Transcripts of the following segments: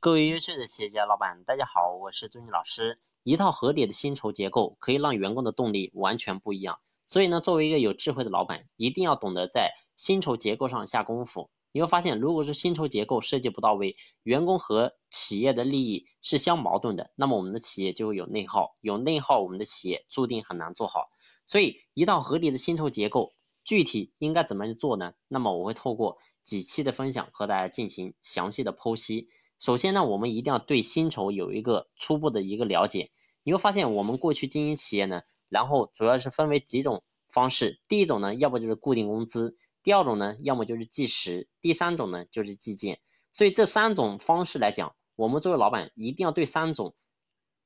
各位优秀的企业家老板，大家好，我是朱军老师。一套合理的薪酬结构可以让员工的动力完全不一样。所以呢，作为一个有智慧的老板，一定要懂得在薪酬结构上下功夫。你会发现，如果是薪酬结构设计不到位，员工和企业的利益是相矛盾的，那么我们的企业就会有内耗，有内耗，我们的企业注定很难做好。所以，一套合理的薪酬结构具体应该怎么去做呢？那么我会透过几期的分享和大家进行详细的剖析。首先呢，我们一定要对薪酬有一个初步的一个了解。你会发现，我们过去经营企业呢，然后主要是分为几种方式。第一种呢，要不就是固定工资；第二种呢，要么就是计时；第三种呢，就是计件。所以这三种方式来讲，我们作为老板一定要对三种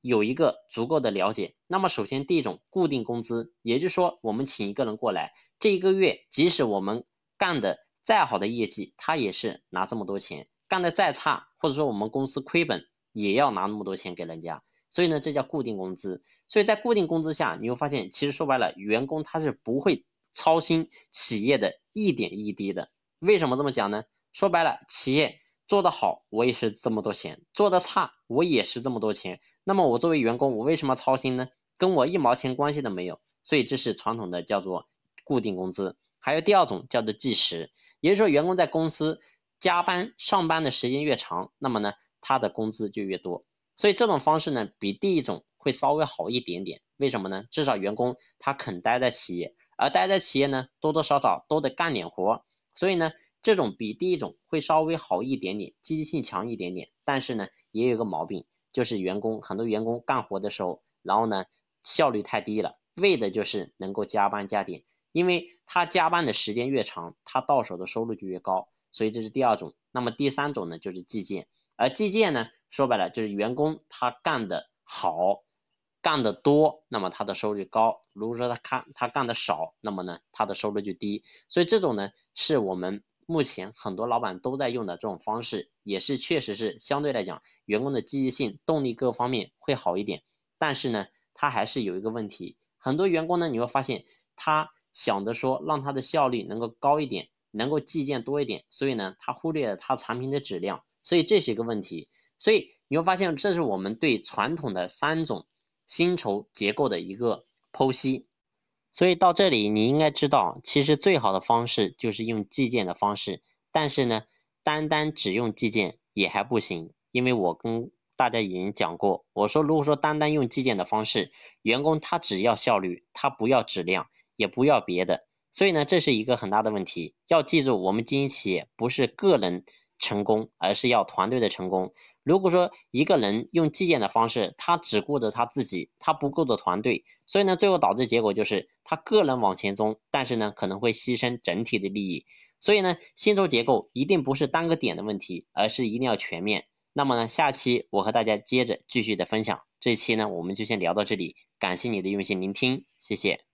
有一个足够的了解。那么首先第一种固定工资，也就是说，我们请一个人过来，这一个月即使我们干的再好的业绩，他也是拿这么多钱。干的再差，或者说我们公司亏本，也要拿那么多钱给人家，所以呢，这叫固定工资。所以在固定工资下，你会发现，其实说白了，员工他是不会操心企业的一点一滴的。为什么这么讲呢？说白了，企业做得好，我也是这么多钱；做得差，我也是这么多钱。那么我作为员工，我为什么操心呢？跟我一毛钱关系都没有。所以这是传统的叫做固定工资。还有第二种叫做计时，也就是说，员工在公司。加班上班的时间越长，那么呢，他的工资就越多。所以这种方式呢，比第一种会稍微好一点点。为什么呢？至少员工他肯待在企业，而待在企业呢，多多少少都得干点活。所以呢，这种比第一种会稍微好一点点，积极性强一点点。但是呢，也有个毛病，就是员工很多员工干活的时候，然后呢，效率太低了，为的就是能够加班加点。因为他加班的时间越长，他到手的收入就越高。所以这是第二种，那么第三种呢，就是计件，而计件呢，说白了就是员工他干的好，干的多，那么他的收入高；如果说他看他干的少，那么呢，他的收入就低。所以这种呢，是我们目前很多老板都在用的这种方式，也是确实是相对来讲，员工的积极性、动力各方面会好一点。但是呢，他还是有一个问题，很多员工呢，你会发现他想着说让他的效率能够高一点。能够计件多一点，所以呢，他忽略了他产品的质量，所以这是一个问题。所以你会发现，这是我们对传统的三种薪酬结构的一个剖析。所以到这里，你应该知道，其实最好的方式就是用计件的方式。但是呢，单单只用计件也还不行，因为我跟大家已经讲过，我说如果说单单用计件的方式，员工他只要效率，他不要质量，也不要别的。所以呢，这是一个很大的问题。要记住，我们经营企业不是个人成功，而是要团队的成功。如果说一个人用计件的方式，他只顾着他自己，他不顾着团队，所以呢，最后导致结果就是他个人往前冲，但是呢，可能会牺牲整体的利益。所以呢，薪酬结构一定不是单个点的问题，而是一定要全面。那么呢，下期我和大家接着继续的分享。这期呢，我们就先聊到这里，感谢你的用心聆听，谢谢。